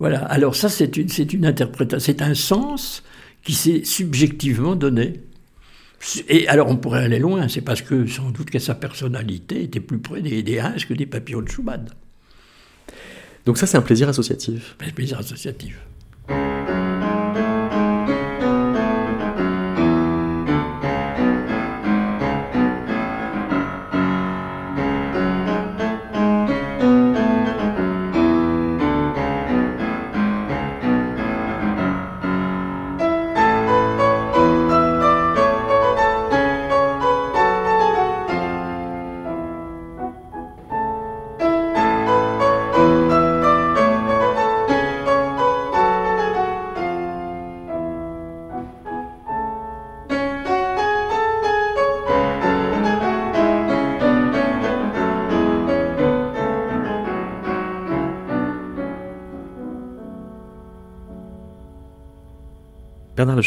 Voilà, alors ça c'est une, c'est une interprétation, c'est un sens qui s'est subjectivement donné. Et alors on pourrait aller loin, c'est parce que sans doute que sa personnalité était plus près des, des Huns que des papillons de Schumann. Donc ça, c'est un plaisir associatif. Un plaisir associatif.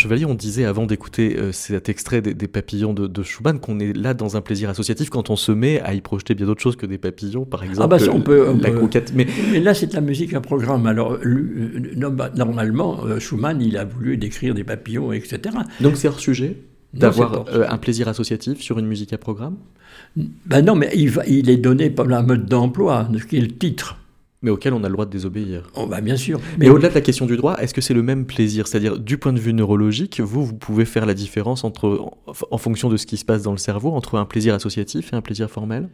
Chevalier, on disait avant d'écouter euh, cet extrait des, des papillons de, de Schumann qu'on est là dans un plaisir associatif quand on se met à y projeter bien d'autres choses que des papillons, par exemple. Ah bah ça, on peut, on la peut. conquête. Mais, Mais là, c'est de la musique à programme. Alors, lui, euh, no- normalement, euh, Schumann, il a voulu décrire des papillons, etc. donc c'est hors sujet d'avoir euh, un plaisir associatif sur une musique à programme? Ben non, mais il, va- il est donné par la mode d'emploi, ce qui est le titre. Mais auquel on a le droit de désobéir. Oh, ben bien sûr. Mais au-delà de la question du droit, est-ce que c'est le même plaisir? C'est-à-dire, du point de vue neurologique, vous, vous pouvez faire la différence entre, en, en fonction de ce qui se passe dans le cerveau, entre un plaisir associatif et un plaisir formel?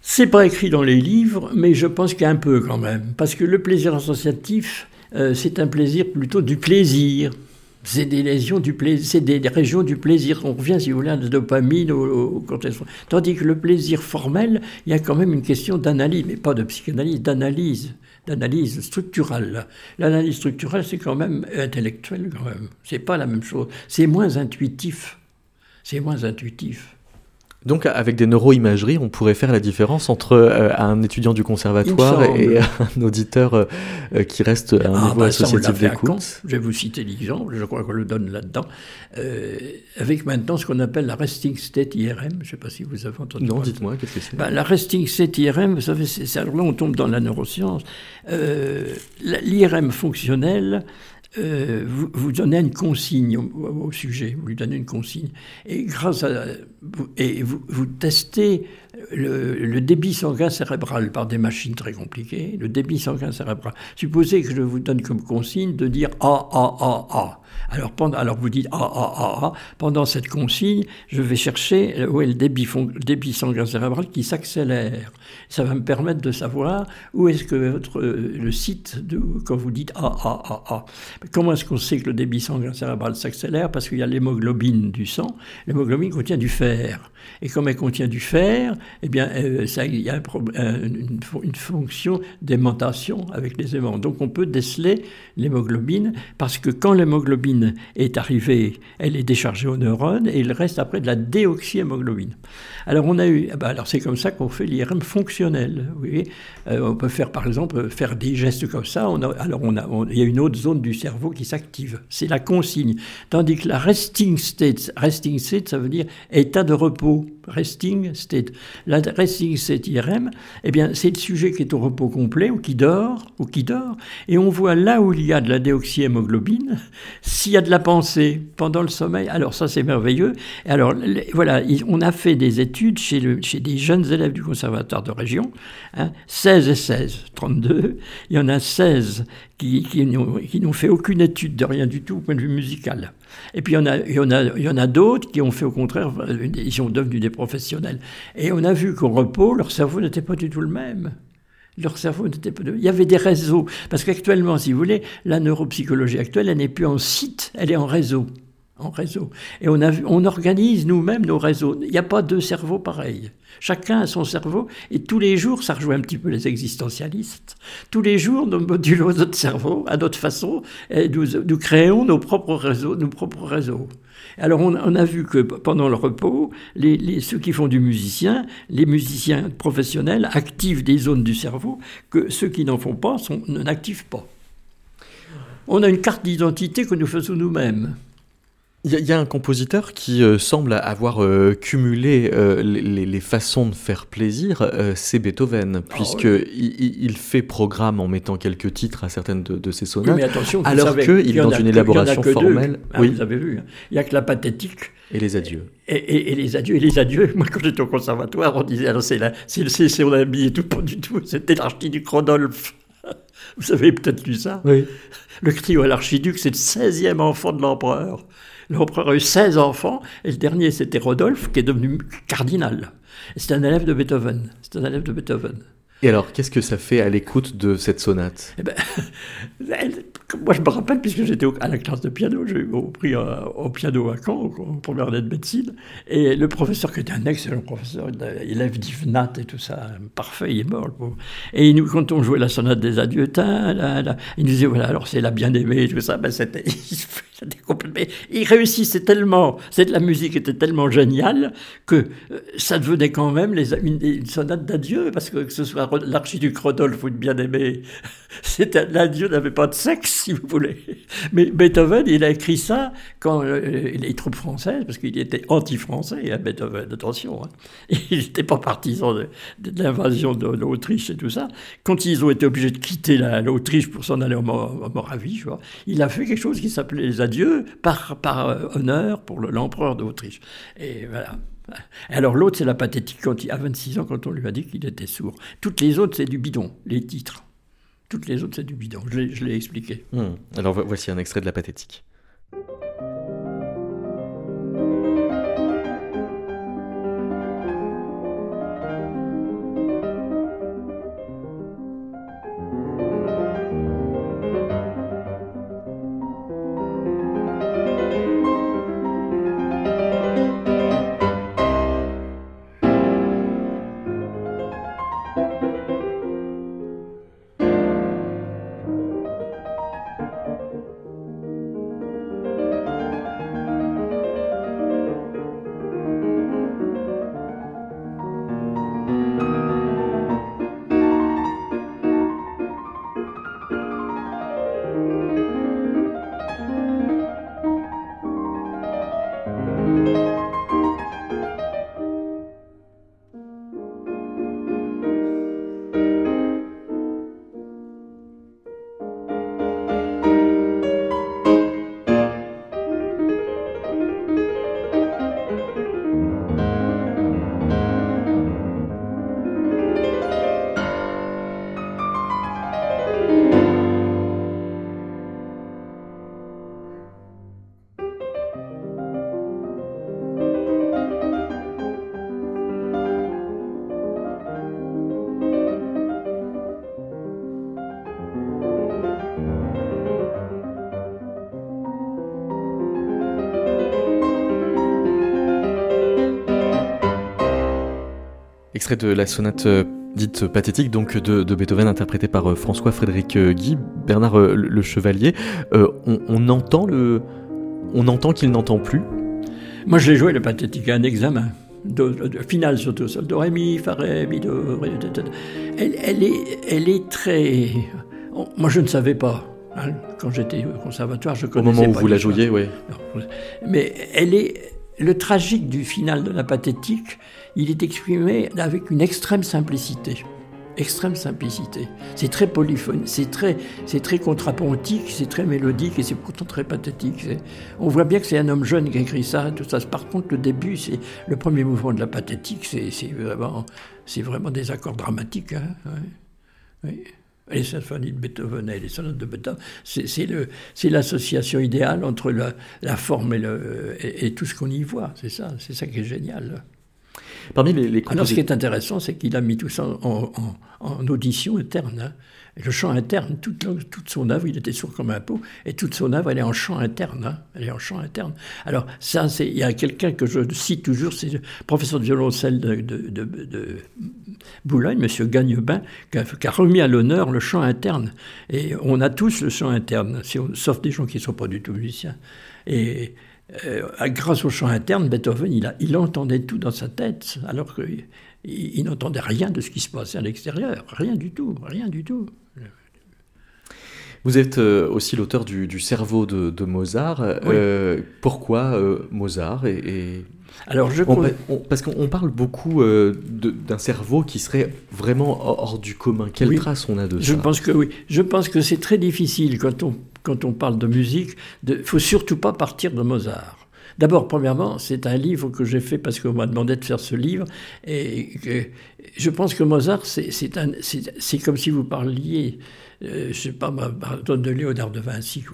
C'est pas écrit dans les livres, mais je pense qu'il y a un peu quand même. Parce que le plaisir associatif, euh, c'est un plaisir plutôt du plaisir. C'est des lésions du plaisir, des, régions du plaisir. On revient, si vous voulez, à la dopamine, au, au. Tandis que le plaisir formel, il y a quand même une question d'analyse, mais pas de psychanalyse, d'analyse, d'analyse structurale. L'analyse structurelle, c'est quand même intellectuel, quand même. C'est pas la même chose. C'est moins intuitif. C'est moins intuitif. Donc, avec des neuroimageries, on pourrait faire la différence entre euh, un étudiant du conservatoire et <laughs> un auditeur euh, euh, qui reste à un Ah, niveau bah, associatif Caen. d'écoute. Je vais vous citer l'exemple, je crois qu'on le donne là-dedans. Euh, avec maintenant ce qu'on appelle la resting state IRM. Je ne sais pas si vous avez entendu Non, dites-moi, qu'est-ce que c'est? Ben, la resting state IRM, vous savez, c'est, là on tombe dans la neuroscience. L'IRM fonctionnel, euh, vous, vous donnez une consigne au, sujet, vous lui donnez une consigne, et grâce à et vous, testez le, débit sanguin cérébral par des machines très compliquées, le débit sanguin cérébral. Supposez que je vous donne comme consigne de dire A A A A. Alors, pendant, alors vous dites A A A A. Pendant cette consigne, je vais chercher où est le débit, débit sanguin cérébral qui s'accélère. Ça va me permettre de savoir où est-ce que votre, euh, le site, de, quand vous dites A A A A. Comment est-ce qu'on sait que le débit sanguin cérébral s'accélère? Parce qu'il y a l'hémoglobine du sang. L'hémoglobine contient du fer. Et comme elle contient du fer, eh bien, euh, ça, il y a une, une fonction d'aimantation avec les aimants. Donc on peut déceler l'hémoglobine parce que quand l'hémoglobine est arrivée, elle est déchargée aux neurones et il reste après de la déoxyhémoglobine. Alors on a eu, ah ben alors c'est comme ça qu'on fait l'IRM fonctionnel. Vous voyez Euh, on peut faire par exemple faire des gestes comme ça. Alors on a, il y a une autre zone du cerveau qui s'active. C'est la consigne. Tandis que la resting state, resting state, ça veut dire état de repos. Resting state. La resting state IRM, eh bien, c'est le sujet qui est au repos complet ou qui dort, ou qui dort, et on voit là où il y a de la déoxyhémoglobine, s'il y a de la pensée pendant le sommeil. Alors ça, c'est merveilleux. Alors voilà, on a fait des études chez, chez des jeunes élèves du conservatoire de région, hein, 16 et 16, 32. Il y en a 16 qui, qui n'ont fait aucune étude de rien du tout au point de vue musical. Et puis il y en a, y y en a d'autres qui ont fait au contraire, ils sont devenus des professionnels. Et on a vu qu'au repos, leur cerveau n'était pas du tout le même. Leur cerveau n'était pas. Il y avait des réseaux. Parce qu'actuellement, si vous voulez, la neuropsychologie actuelle, elle n'est plus en site, elle est en réseau en réseau. Et on, organise nous-mêmes nos réseaux. Il n'y a pas deux cerveaux pareils. Chacun a son cerveau, et tous les jours, ça rejoint un petit peu les existentialistes, tous les jours, nous modulons notre cerveau à notre façon, et nous, créons nos propres réseaux. Alors on, a vu que pendant le repos, ceux qui font du musicien, les musiciens professionnels activent des zones du cerveau que ceux qui n'en font pas n'activent pas. On a une carte d'identité que nous faisons nous-mêmes. Il y, a un compositeur qui euh, semble avoir euh, cumulé euh, les, façons de faire plaisir, c'est Beethoven, ah puisque il, fait programme en mettant quelques titres à certaines de, ses sonates, mais attention, alors qu'il est dans une élaboration formelle. Ah, oui. Vous avez vu, hein. il n'y a que la pathétique. Et les adieux. Et, les adieux, et les adieux. Moi, quand j'étais au conservatoire, on disait, alors c'est son ami et tout, pas du tout, c'était l'archiduc Rodolphe. Vous avez peut-être lu ça Oui. Le trio à l'archiduc, c'est le 16e enfant de l'empereur. L'empereur a eu 16 enfants, et le dernier, c'était Rodolphe, qui est devenu cardinal. C'est un élève de Beethoven. C'est un élève de Beethoven. Et alors, qu'est-ce que ça fait à l'écoute de cette sonate? Eh ben, <laughs> Moi, je me rappelle, puisque j'étais à la classe de piano, j'ai pris au piano à Caen, en première année de médecine, et le professeur, qui était un excellent professeur, élève d'IFNAT et tout ça, parfait, il est mort, Et nous, quand on jouait la sonate des adieux, il nous disait, voilà, alors c'est la bien-aimée, tout ça, ben c'était, <laughs> il réussissait tellement, cette, la musique était tellement géniale que euh, ça devenait quand même les, une, sonate d'adieu, parce que que ce soit l'archiduc Rodolphe ou une bien-aimée, <laughs> l'adieu n'avait pas de sexe, si vous voulez. Mais Beethoven, il a écrit ça quand euh, les troupes françaises, parce qu'il était anti-français, hein, Beethoven, attention, hein. <laughs> il n'était pas partisan de, l'invasion de, l'Autriche et tout ça. Quand ils ont été obligés de quitter l'Autriche pour s'en aller en, Moravie, je vois, il a fait quelque chose qui s'appelait les adieux par, par euh, honneur pour l'empereur d'Autriche. Et voilà. Alors l'autre, c'est la pathétique quand il a 26 ans, quand on lui a dit qu'il était sourd. Toutes les autres, c'est du bidon, les titres. Toutes les autres, c'est du bidon. Je l'ai expliqué. Hmm. Alors voici un extrait de la pathétique. Extrait de la sonate euh, dite pathétique donc de, Beethoven interprétée par euh, François Frédéric euh, Guy, Bernard le, Chevalier. on, entend le, on entend qu'il n'entend plus? Moi, je l'ai joué le pathétique à un examen. De, finale surtout, sol do ré mi fa ré mi do ré, elle, elle est elle est très moi je ne savais pas Hein, quand j'étais au conservatoire, je Au connaissais moment où pas vous la jouiez, oui. Mais elle est le tragique du final de la pathétique. Il est exprimé avec une extrême simplicité, extrême simplicité. C'est très polyphonique, c'est très, très contrapontique, c'est très mélodique et c'est pourtant très pathétique. On voit bien que c'est un homme jeune qui écrit ça, tout ça. Par contre, le début, c'est le premier mouvement de la pathétique, c'est vraiment, vraiment des accords dramatiques. hein. Les symphonies de Beethoven et les sonates de Beethoven, c'est l'association idéale entre la, la forme et, le, et, et tout ce qu'on y voit. C'est ça, c'est ça qui est génial. Parmi les, les Alors, ce qui est intéressant, c'est qu'il a mis tout ça en, en- en audition interne. hein. Le chant interne, toute, toute son œuvre, il était sourd comme un pot, et toute son œuvre, elle est en chant interne. hein. Elle est en interne. Alors, ça, c'est, il y a quelqu'un que je cite toujours, c'est le professeur de violoncelle de, de, de- Boulogne, M. Gagnebin, qui a, remis à l'honneur le chant interne. Et on a tous le chant interne, sauf des gens qui ne sont pas du tout musiciens. Et euh, grâce au chant interne, Beethoven, il, a- il entendait tout dans sa tête, alors qu'il il n'entendait rien de ce qui se passait à l'extérieur. Rien du tout, rien du tout. Vous êtes euh, aussi l'auteur du, du cerveau de, de Mozart. Euh, Pourquoi euh, Mozart et, et- Alors, je on on- Parce qu'on parle beaucoup euh, d'un cerveau qui serait vraiment hors du commun. Quelle Oui. trace on a de Je ça? pense que oui. Je pense que c'est très difficile quand on, quand on parle de musique. Il faut surtout pas partir de Mozart. D'abord, premièrement, c'est un livre que j'ai fait parce qu'on m'a demandé de faire ce livre. Et je pense que Mozart, c'est comme si vous parliez, euh, je sais pas, de Léonard de Vinci.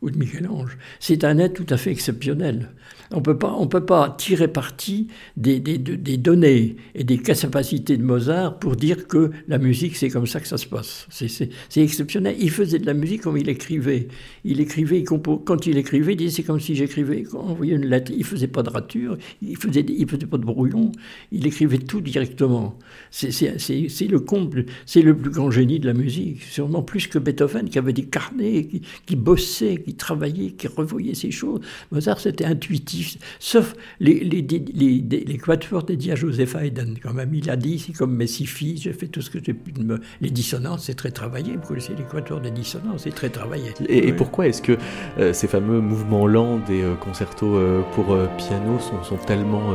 Ou de Michel-Ange. C'est un être tout à fait exceptionnel. On on peut pas tirer parti des, des, de- des données et des capacités de Mozart pour dire que la musique, c'est comme ça que ça se passe. C'est- exceptionnel. Il faisait de la musique comme il écrivait. Il écrivait, il compo- quand il écrivait, il disait c'est comme si j'écrivais, quand on envoyait une lettre. Il faisait pas de rature, il faisait, il faisait pas de brouillon, il écrivait tout directement. C'est le comble, c'est le plus grand génie de la musique. Sûrement plus que Beethoven qui avait des carnets, qui, qui bossait, qui travaillait, qui revoyait ces choses. Mozart, c'était intuitif. Sauf les, les, les, quatuors dédiés à Joseph Haydn, quand même. Il a dit, c'est comme mes six filles, j'ai fait tout ce que j'ai pu de me... Les dissonances, c'est très travaillé. Vous connaissez les quatuors des dissonances, c'est très travaillé. Et, pourquoi est-ce que euh, ces fameux mouvements lents des euh, concertos euh, pour euh, piano sont, sont tellement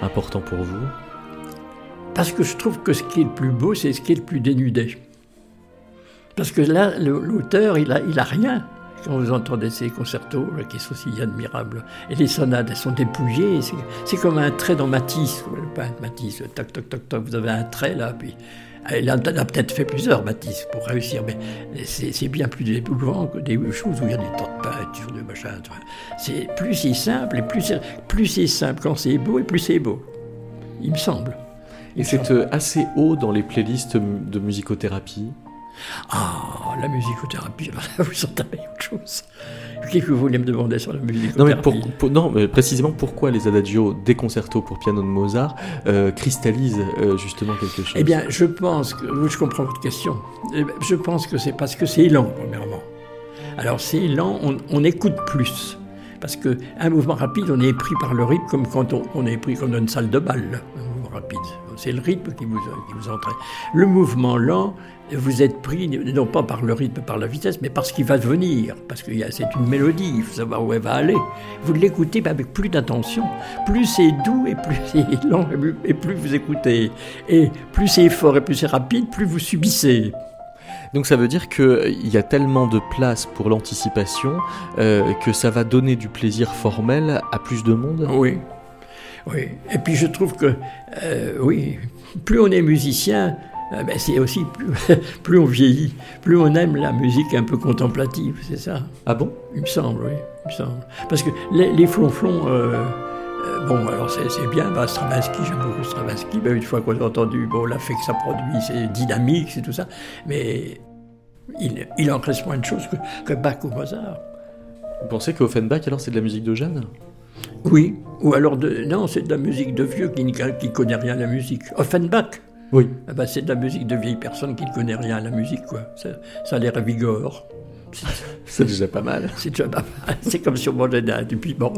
importants pour vous? Parce que je trouve que ce qui est le plus beau, c'est ce qui est le plus dénudé. Parce que là, l'auteur, il a, il a rien. Quand vous entendez ces concertos, là, qui sont si admirables, et les sonates, elles sont dépouillées, c'est- comme un trait dans Matisse, le peintre Matisse, le tac, tac, tac, tac, vous avez un trait là, puis il en a peut-être fait plusieurs, Matisse, pour réussir, mais c'est bien plus émouvant que des choses où il y a des temps de peinture, de machin. C'est plus c'est simple, et plus plus c'est simple quand c'est beau, et plus c'est beau. Il me semble. Et c'est euh, assez haut dans les playlists de musicothérapie Ah, la musicothérapie, là, vous entendez autre chose. Qu'est-ce que vous voulez me demander sur la Non, mais musicothérapie pour- pour- non, mais précisément pourquoi les adagios des concertos pour piano de Mozart euh, cristallisent euh, justement quelque chose? Eh bien, je pense que. Je comprends votre question. Eh Je pense que c'est parce que c'est lent, premièrement. Alors, c'est lent, on, on écoute plus. Parce qu'un mouvement rapide, on est pris par le rythme comme quand on, on est pris comme dans une salle de bal, rapide. C'est le rythme qui vous, qui vous entraîne. Le mouvement lent, vous êtes pris non pas par le rythme, par la vitesse, mais par ce qui va venir. Parce que il y a- c'est une mélodie, il faut savoir où elle va aller. Vous l'écoutez mais avec plus d'attention. Plus c'est doux et plus <laughs> c'est lent et plus- et plus vous écoutez. Et plus c'est fort et plus c'est rapide, plus vous subissez. Donc ça veut dire qu'il y a tellement de place pour l'anticipation euh, que ça va donner du plaisir formel à plus de monde? Oui. Oui. Et puis je trouve que, euh, oui, plus on est musicien, euh, ben, c'est aussi plus, <laughs> plus on vieillit, plus on aime la musique un peu contemplative, c'est ça. Ah bon? Il me semble, oui. Il me semble. Parce que les, les flonflons, euh, bon, alors c'est bien, bah, Stravinsky, j'aime beaucoup Stravinsky, ben, une fois qu'on a entendu bon, l'effet que ça produit, c'est dynamique, c'est tout ça, mais il, il en reste moins de choses que, que Bach ou Mozart. Vous pensez qu'Offenbach alors c'est de la musique de Jeanne? Oui, ou alors de, non, c'est de la musique de vieux qui ne qui connaît rien à la musique. Offenbach, Oui. ah ben, c'est de la musique de vieille personne qui ne connaît rien à la musique, quoi. Ça, ça a l'air vigore. C'est- <laughs> C'est déjà pas mal. C'est déjà pas mal. C'est comme si on mangeait d'un- du piment.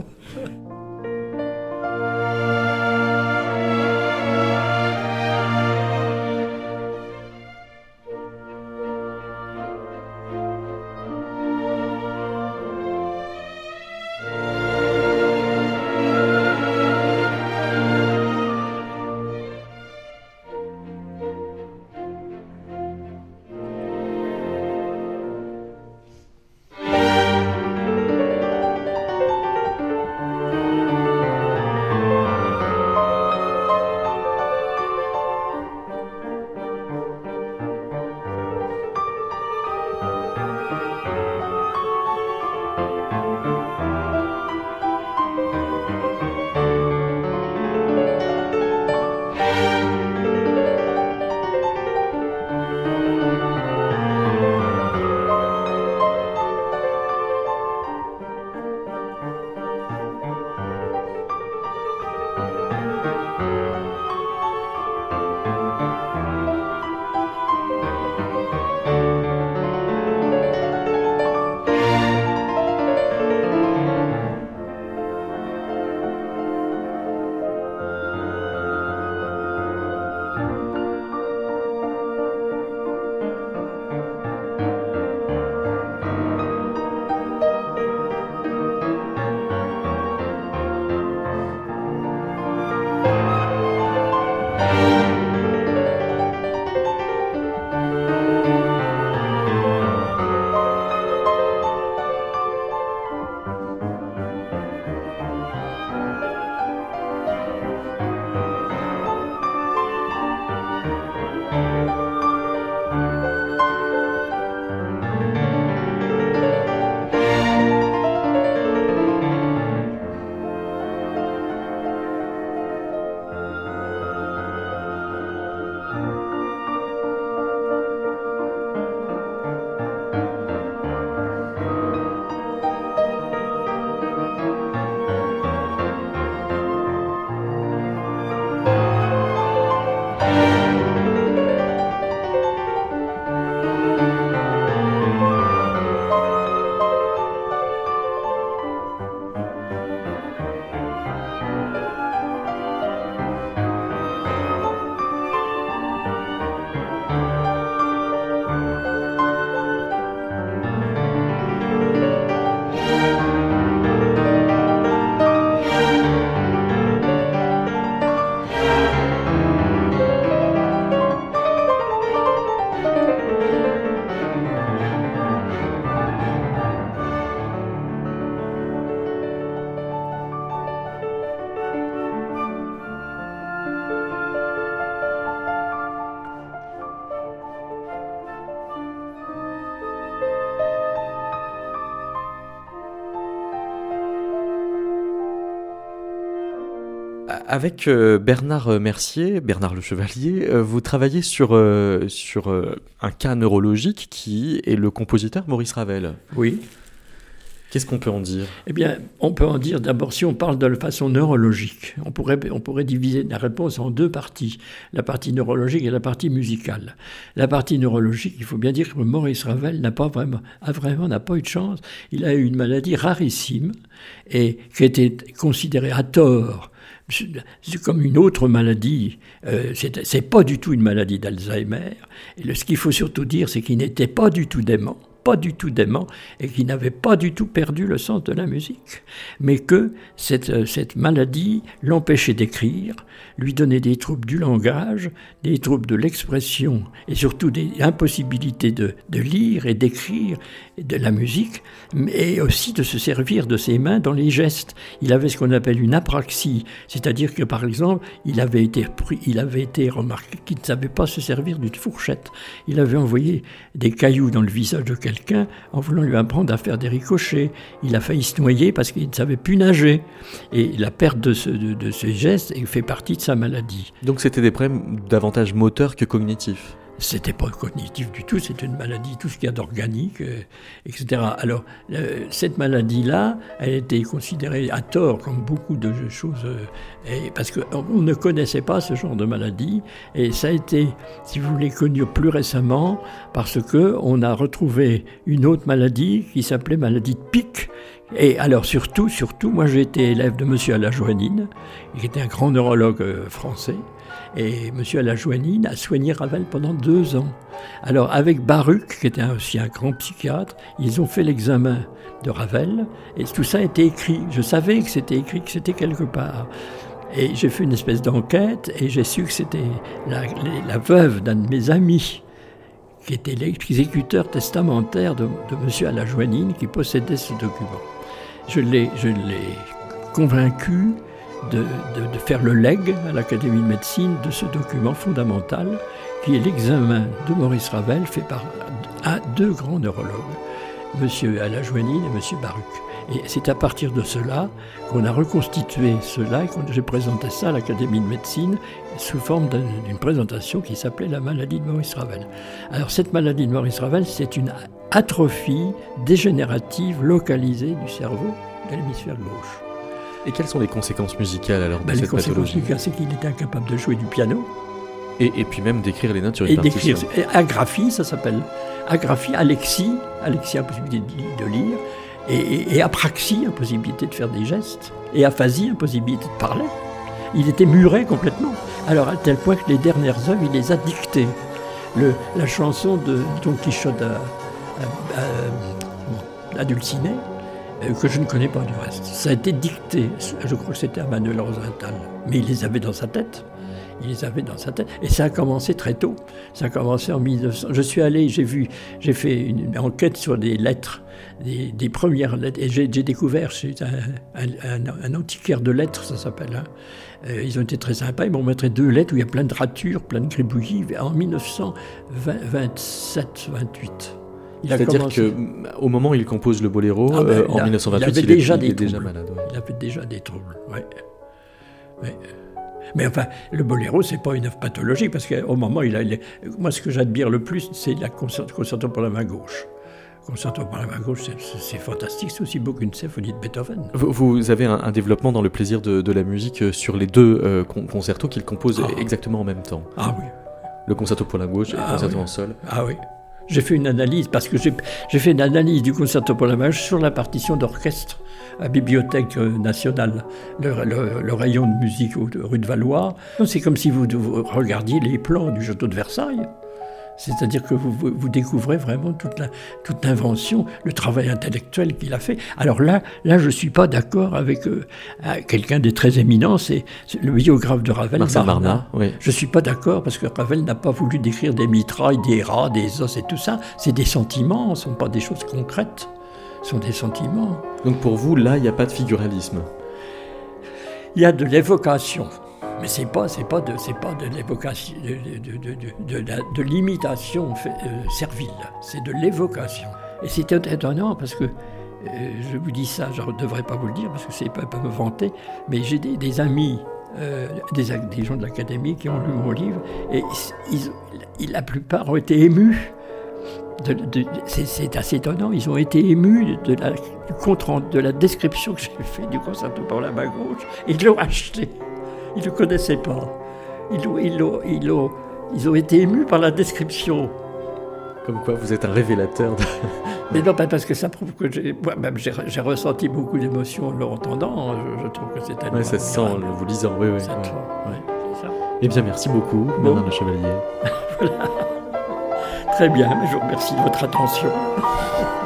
Avec euh, Bernard Mercier, Bernard le Chevalier, euh, vous travaillez sur, euh, sur un cas neurologique qui est le compositeur Maurice Ravel. Oui. Qu'est-ce qu'on peut en dire? Eh bien, on peut en dire d'abord, si on parle de façon neurologique, on pourrait, on pourrait diviser la réponse en deux parties, la partie neurologique et la partie musicale. La partie neurologique, il faut bien dire que Maurice Ravel n'a pas vraiment, a vraiment n'a pas eu de chance. Il a eu une maladie rarissime et qui était considérée à tort c'est comme une autre maladie. Euh, c'est pas du tout une maladie d'Alzheimer. Ce qu'il faut surtout dire, c'est qu'il n'était pas du tout dément pas du tout dément et qui n'avait pas du tout perdu le sens de la musique, mais que cette, euh, cette maladie l'empêchait d'écrire, lui donnait des troubles du langage, des troubles de l'expression et surtout des impossibilités de, de lire et d'écrire de la musique, mais aussi de se servir de ses mains dans les gestes. Il avait ce qu'on appelle une apraxie, c'est-à-dire que par exemple, il avait été, il avait été remarqué qu'il ne savait pas se servir d'une fourchette. Il avait envoyé des cailloux dans le visage de quelqu'un en voulant lui apprendre à faire des ricochets. Il a failli se noyer parce qu'il ne savait plus nager. Et la perte de ce, de, ce geste fait partie de sa maladie. Donc c'était des problèmes davantage moteurs que cognitifs c'était pas cognitif du tout, c'est une maladie, tout ce qu'il y a d'organique, euh, etc. Alors, euh, cette maladie-là, elle était considérée à tort comme beaucoup de choses, euh, parce qu'on ne connaissait pas ce genre de maladie, et ça a été, si vous voulez, connu plus récemment, parce que on a retrouvé une autre maladie qui s'appelait maladie de Pic, et alors surtout, surtout, moi j'ai été élève de Monsieur Alajoanine, qui était un grand neurologue français, et M. Alajoanine a soigné Ravel pendant deux ans. Alors avec Baruch, qui était aussi un grand psychiatre, ils ont fait l'examen de Ravel, et tout ça été écrit. Je savais que c'était écrit, que c'était quelque part. Et j'ai fait une espèce d'enquête, et j'ai su que c'était la, veuve d'un de mes amis, qui était l'exécuteur testamentaire de, de M. Alajoanine, qui possédait ce document. Je l'ai convaincu de, faire le leg à l'Académie de médecine de ce document fondamental qui est l'examen de Maurice Ravel fait par deux grands neurologues, M. Alajoanine et M. Baruch. Et c'est à partir de cela qu'on a reconstitué cela et que j'ai présenté ça à l'Académie de médecine sous forme d'une présentation qui s'appelait la maladie de Maurice Ravel. Alors cette maladie de Maurice Ravel, c'est une atrophie dégénérative localisée du cerveau de l'hémisphère gauche. Et quelles sont les conséquences musicales alors de ben, cette Les conséquences musicales, c'est qu'il était incapable de jouer du piano. Et, et puis même d'écrire les notes sur une et partition. d'écrire. Agraphie, ça s'appelle. Agraphie, alexie, alexie, impossibilité de, lire. Et, et, apraxie, impossibilité de faire des gestes. Et aphasie, impossibilité de parler. Il était muré complètement. Alors à tel point que les dernières œuvres, il les a dictées. Le, la chanson de Don Quichotte à, à, à Dulcinée, euh, que je ne connais pas du reste. Ça a été dicté, je crois que c'était à Manuel Rosenthal, mais il les avait dans sa tête. Il les avait dans sa tête. Et ça a commencé très tôt. Ça a commencé en 1900. Je suis allé, j'ai vu, j'ai fait une enquête sur des lettres, des, premières lettres, et j'ai découvert, c'est un, antiquaire de lettres, ça s'appelle. Hein. Euh, ils ont été très sympas. Ils m'ont montré deux lettres où il y a plein de ratures, plein de gribouillis, en 1927-28. C'est-à-dire qu'au moment où il compose le boléro, ah ben, euh, en 1928, il, avait déjà des déjà malade. Il avait déjà des troubles, Mais enfin, le boléro, c'est pas une œuvre pathologique, parce qu'au moment, il a, moi, ce que j'admire le plus, c'est la concerto pour la main gauche. Concerto pour la main gauche, c'est fantastique, c'est aussi beau qu'une symphonie de Beethoven. Vous, avez un, développement dans le plaisir de, la musique euh, sur les deux euh, concertos qu'il compose ah. exactement en même temps. Ah oui. Le concerto pour la gauche et le ah concerto en sol. Ah oui. J'ai fait une analyse, parce que j'ai fait une analyse du concerto pour la main sur la partition d'orchestre à Bibliothèque nationale, le, rayon de musique rue de Valois. C'est comme si vous regardiez les plans du château de Versailles. C'est-à-dire que vous, vous, découvrez vraiment toute, la, toute l'invention, le travail intellectuel qu'il a fait. Alors là, là je ne suis pas d'accord avec euh, quelqu'un de très éminent, c'est le biographe de Ravel, Marcel oui. Je ne suis pas d'accord parce que Ravel n'a pas voulu décrire des mitrailles, des rats, des os et tout ça. C'est des sentiments, ce ne sont pas des choses concrètes, ce sont des sentiments. Donc pour vous, là, il n'y a pas de figuralisme Il y a de l'évocation. Mais c'est pas, c'est pas de, c'est pas de l'évocation, de, de, l'imitation euh, servile. C'est de l'évocation. Et c'est étonnant parce que euh, je vous dis ça, je ne devrais pas vous le dire parce que c'est pas, pas me vanter, mais j'ai des, amis euh, des, des, gens de l'académie qui ont lu mon livre, et la plupart ont été émus. c'est assez étonnant, ils ont été émus de la, de la description que j'ai fait du concerto pour la main gauche, et ils l'ont acheté. Ils ne le connaissaient pas. Ils, ils, ils, ont, ils ont été émus par la description. Comme quoi, vous êtes un révélateur. De... <laughs> Mais non, pas parce que ça prouve que j'ai, moi-même, j'ai, ressenti beaucoup d'émotions en l'entendant. Je, trouve que c'est tellement. Oui, ça se sent en vous lisant. Oui, oui. Ça ouais. Eh bien, merci beaucoup, bon. Bernard Le Chevalier. <laughs> voilà. Très bien, je vous remercie de votre attention. <laughs>